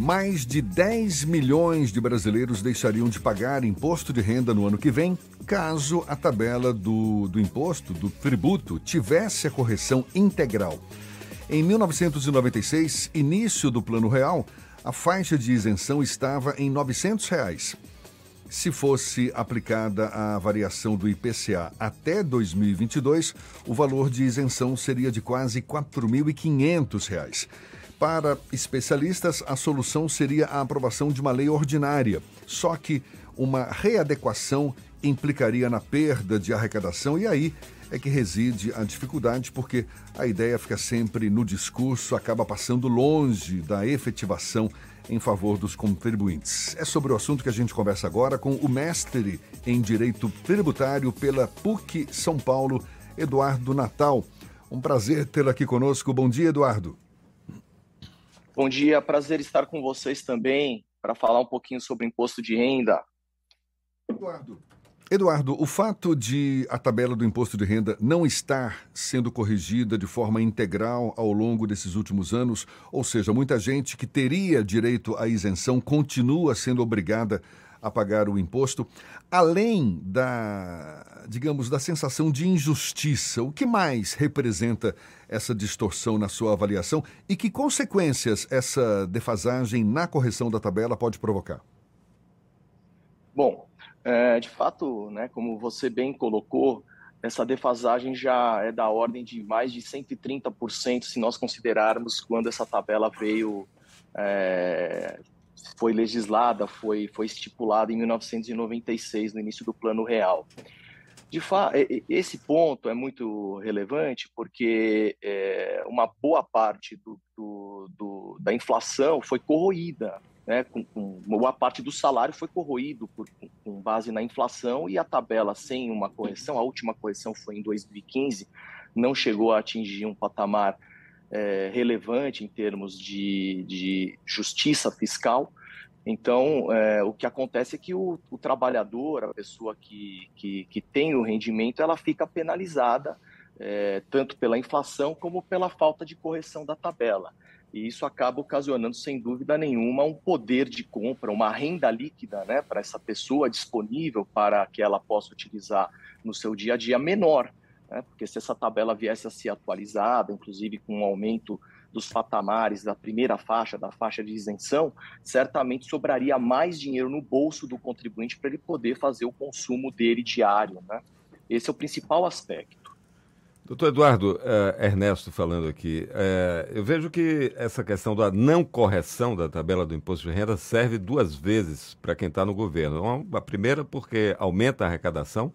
Mais de 10 milhões de brasileiros deixariam de pagar imposto de renda no ano que vem, caso a tabela do, do imposto, do tributo, tivesse a correção integral. Em 1996, início do Plano Real, a faixa de isenção estava em 900 reais. Se fosse aplicada a variação do IPCA até 2022, o valor de isenção seria de quase R$ 4.500. Para especialistas, a solução seria a aprovação de uma lei ordinária, só que uma readequação implicaria na perda de arrecadação e aí é que reside a dificuldade, porque a ideia fica sempre no discurso, acaba passando longe da efetivação em favor dos contribuintes. É sobre o assunto que a gente conversa agora com o mestre em Direito Tributário pela PUC São Paulo, Eduardo Natal. Um prazer tê-lo aqui conosco. Bom dia, Eduardo. Bom dia, prazer estar com vocês também para falar um pouquinho sobre imposto de renda. Eduardo, Eduardo, o fato de a tabela do imposto de renda não estar sendo corrigida de forma integral ao longo desses últimos anos, ou seja, muita gente que teria direito à isenção continua sendo obrigada a pagar o imposto, além da, digamos, da sensação de injustiça, o que mais representa essa distorção na sua avaliação e que consequências essa defasagem na correção da tabela pode provocar? Bom, é, de fato, né, como você bem colocou, essa defasagem já é da ordem de mais de 130% se nós considerarmos quando essa tabela veio é, foi legislada, foi, foi estipulada em 1996, no início do Plano Real. De fato, esse ponto é muito relevante porque é, uma boa parte do, do, do, da inflação foi corroída, né, com, com, boa parte do salário foi corroído por, com base na inflação e a tabela sem uma correção, a última correção foi em 2015, não chegou a atingir um patamar é, relevante em termos de, de justiça fiscal, então, é, o que acontece é que o, o trabalhador, a pessoa que, que, que, tem o rendimento, ela fica penalizada é, tanto pela inflação como pela falta de correção da tabela. E isso acaba ocasionando, sem dúvida nenhuma, um poder de compra, uma renda líquida né, para essa pessoa disponível para que ela possa utilizar no seu dia a dia menor. Né, porque se essa tabela viesse a ser atualizada, inclusive com um aumento dos patamares da primeira faixa, da faixa de isenção, certamente sobraria mais dinheiro no bolso do contribuinte para ele poder fazer o consumo dele diário. Né? Esse é o principal aspecto. Doutor Eduardo uh, Ernesto falando aqui, uh, eu vejo que essa questão da não correção da tabela do imposto de renda serve duas vezes para quem está no governo. A primeira porque aumenta a arrecadação,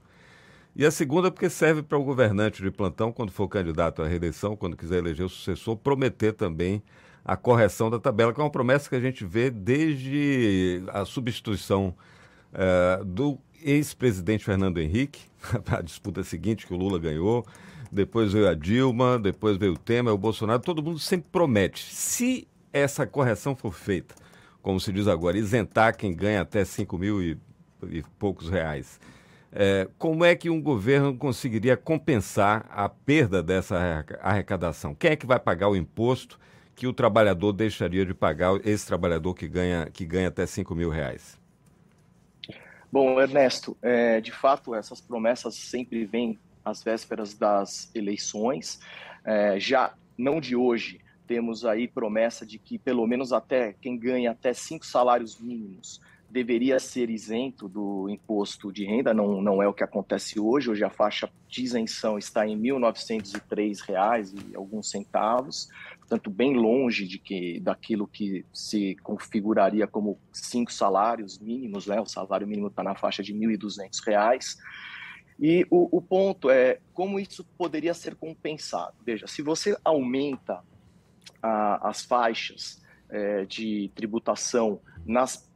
e a segunda, porque serve para o governante de plantão, quando for candidato à reeleição, quando quiser eleger o sucessor, prometer também a correção da tabela, que é uma promessa que a gente vê desde a substituição uh, do ex-presidente Fernando Henrique, a disputa seguinte que o Lula ganhou, depois veio a Dilma, depois veio o Temer, o Bolsonaro, todo mundo sempre promete. Se essa correção for feita, como se diz agora, isentar quem ganha até 5 mil e, e poucos reais, é, como é que um governo conseguiria compensar a perda dessa arrecadação? Quem é que vai pagar o imposto que o trabalhador deixaria de pagar, esse trabalhador que ganha, que ganha até 5 mil reais? Bom, Ernesto, é, de fato, essas promessas sempre vêm às vésperas das eleições. É, já não de hoje, temos aí promessa de que pelo menos até quem ganha até cinco salários mínimos deveria ser isento do imposto de renda, não, não é o que acontece hoje. Hoje a faixa de isenção está em R$ 1.903 e alguns centavos, portanto bem longe de que daquilo que se configuraria como cinco salários mínimos, né? O salário mínimo está na faixa de R$ 1.200. E o, o ponto é como isso poderia ser compensado. Veja, se você aumenta a, as faixas é, de tributação nas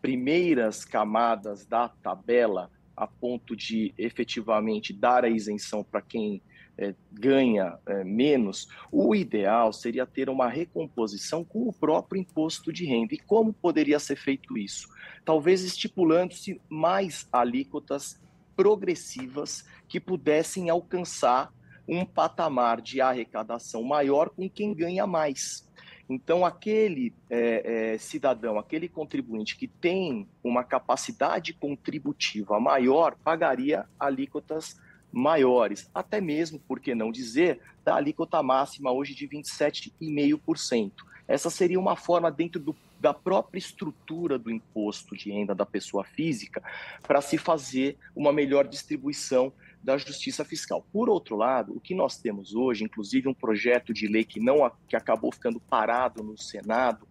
primeiras camadas da tabela a ponto de efetivamente dar a isenção para quem é, ganha é, menos, o ideal seria ter uma recomposição com o próprio imposto de renda. E como poderia ser feito isso? Talvez estipulando-se mais alíquotas progressivas que pudessem alcançar um patamar de arrecadação maior com quem ganha mais. Então, aquele é, é, cidadão, aquele contribuinte que tem uma capacidade contributiva maior, pagaria alíquotas maiores, até mesmo, por que não dizer, da alíquota máxima hoje de 27,5%. Essa seria uma forma, dentro do, da própria estrutura do imposto de renda da pessoa física, para se fazer uma melhor distribuição da justiça fiscal. Por outro lado, o que nós temos hoje, inclusive um projeto de lei que não que acabou ficando parado no Senado,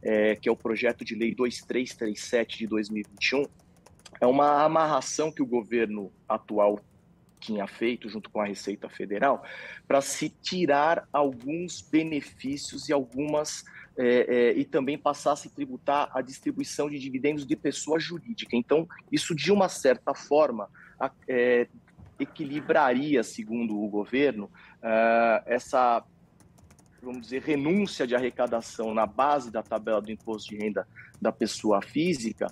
é, que é o projeto de lei 2337 de 2021, é uma amarração que o governo atual tinha feito junto com a Receita Federal para se tirar alguns benefícios e algumas é, é, e também passar a tributar a distribuição de dividendos de pessoa jurídica. Então, isso de uma certa forma é, equilibraria, segundo o governo, uh, essa, vamos dizer, renúncia de arrecadação na base da tabela do imposto de renda da pessoa física,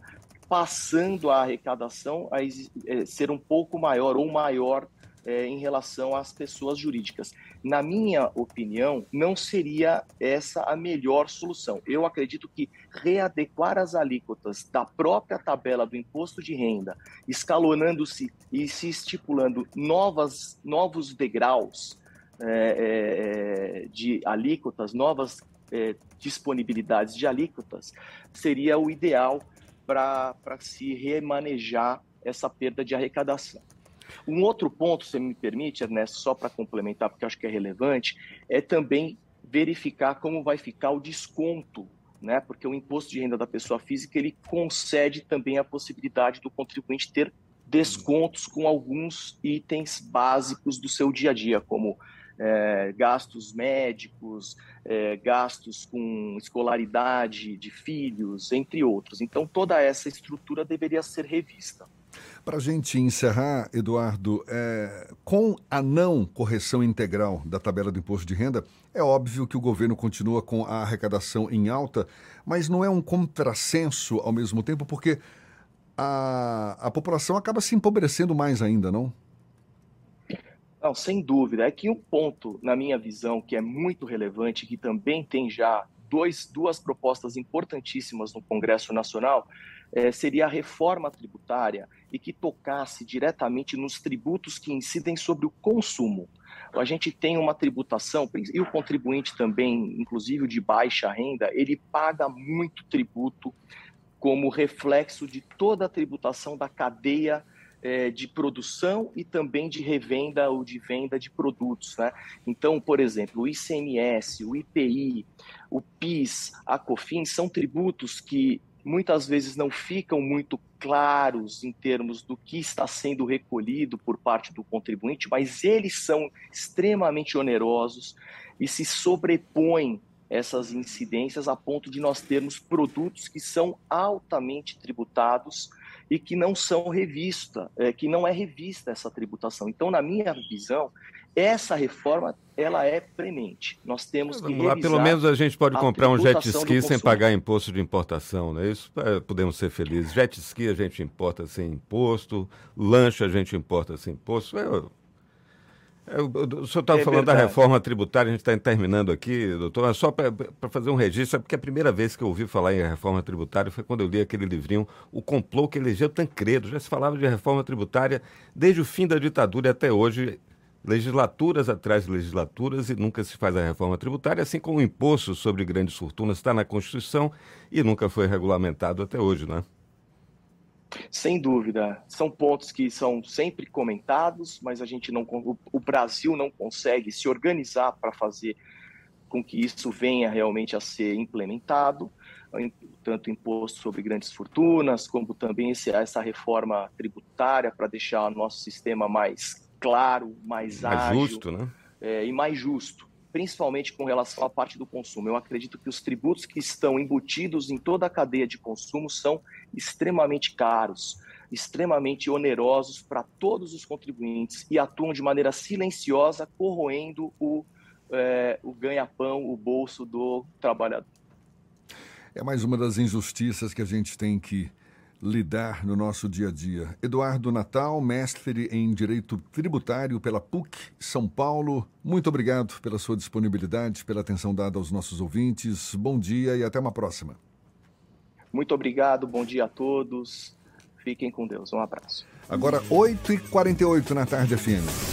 passando a arrecadação a é, ser um pouco maior ou maior é, em relação às pessoas jurídicas. Na minha opinião, não seria essa a melhor solução. Eu acredito que readequar as alíquotas da própria tabela do imposto de renda, escalonando-se e se estipulando novas, novos degraus é, é, de alíquotas, novas é, disponibilidades de alíquotas, seria o ideal para se remanejar essa perda de arrecadação. Um outro ponto, se me permite, Ernesto, só para complementar, porque acho que é relevante, é também verificar como vai ficar o desconto, né? Porque o imposto de renda da pessoa física ele concede também a possibilidade do contribuinte ter descontos com alguns itens básicos do seu dia a dia, como é, gastos médicos, é, gastos com escolaridade de filhos, entre outros. Então, toda essa estrutura deveria ser revista. Para a gente encerrar, Eduardo, é, com a não correção integral da tabela do imposto de renda, é óbvio que o governo continua com a arrecadação em alta, mas não é um contrassenso ao mesmo tempo, porque a, a população acaba se empobrecendo mais ainda, não? Não, sem dúvida. É que um ponto, na minha visão, que é muito relevante, que também tem já dois, duas propostas importantíssimas no Congresso Nacional, é, seria a reforma tributária e que tocasse diretamente nos tributos que incidem sobre o consumo. A gente tem uma tributação, e o contribuinte também, inclusive de baixa renda, ele paga muito tributo como reflexo de toda a tributação da cadeia é, de produção e também de revenda ou de venda de produtos. Né? Então, por exemplo, o ICMS, o IPI, o PIS, a COFINS são tributos que muitas vezes não ficam muito claros em termos do que está sendo recolhido por parte do contribuinte, mas eles são extremamente onerosos e se sobrepõem essas incidências a ponto de nós termos produtos que são altamente tributados e que não são revista, é, que não é revista essa tributação. Então, na minha visão, essa reforma ela é premente. Nós temos que lá, Pelo menos a gente pode a comprar um jet ski sem pagar imposto de importação, né? Isso é, podemos ser felizes. Jet ski a gente importa sem imposto, lanche a gente importa sem imposto. É, é, o senhor estava é falando verdade. da reforma tributária, a gente está terminando aqui, doutor, mas só para fazer um registro, porque a primeira vez que eu ouvi falar em reforma tributária foi quando eu li aquele livrinho, O Complô que elegeu Tancredo. Já se falava de reforma tributária desde o fim da ditadura até hoje legislaturas atrás de legislaturas e nunca se faz a reforma tributária, assim como o imposto sobre grandes fortunas está na Constituição e nunca foi regulamentado até hoje, né? Sem dúvida, são pontos que são sempre comentados, mas a gente não, o Brasil não consegue se organizar para fazer com que isso venha realmente a ser implementado, tanto imposto sobre grandes fortunas, como também essa reforma tributária para deixar o nosso sistema mais claro, mais, mais ágil justo, né? é, e mais justo, principalmente com relação à parte do consumo. Eu acredito que os tributos que estão embutidos em toda a cadeia de consumo são extremamente caros, extremamente onerosos para todos os contribuintes e atuam de maneira silenciosa, corroendo o, é, o ganha-pão, o bolso do trabalhador. É mais uma das injustiças que a gente tem que lidar no nosso dia a dia. Eduardo Natal, mestre em Direito Tributário pela PUC São Paulo, muito obrigado pela sua disponibilidade, pela atenção dada aos nossos ouvintes. Bom dia e até uma próxima. Muito obrigado, bom dia a todos. Fiquem com Deus. Um abraço. Agora, 8h48 na tarde, FM.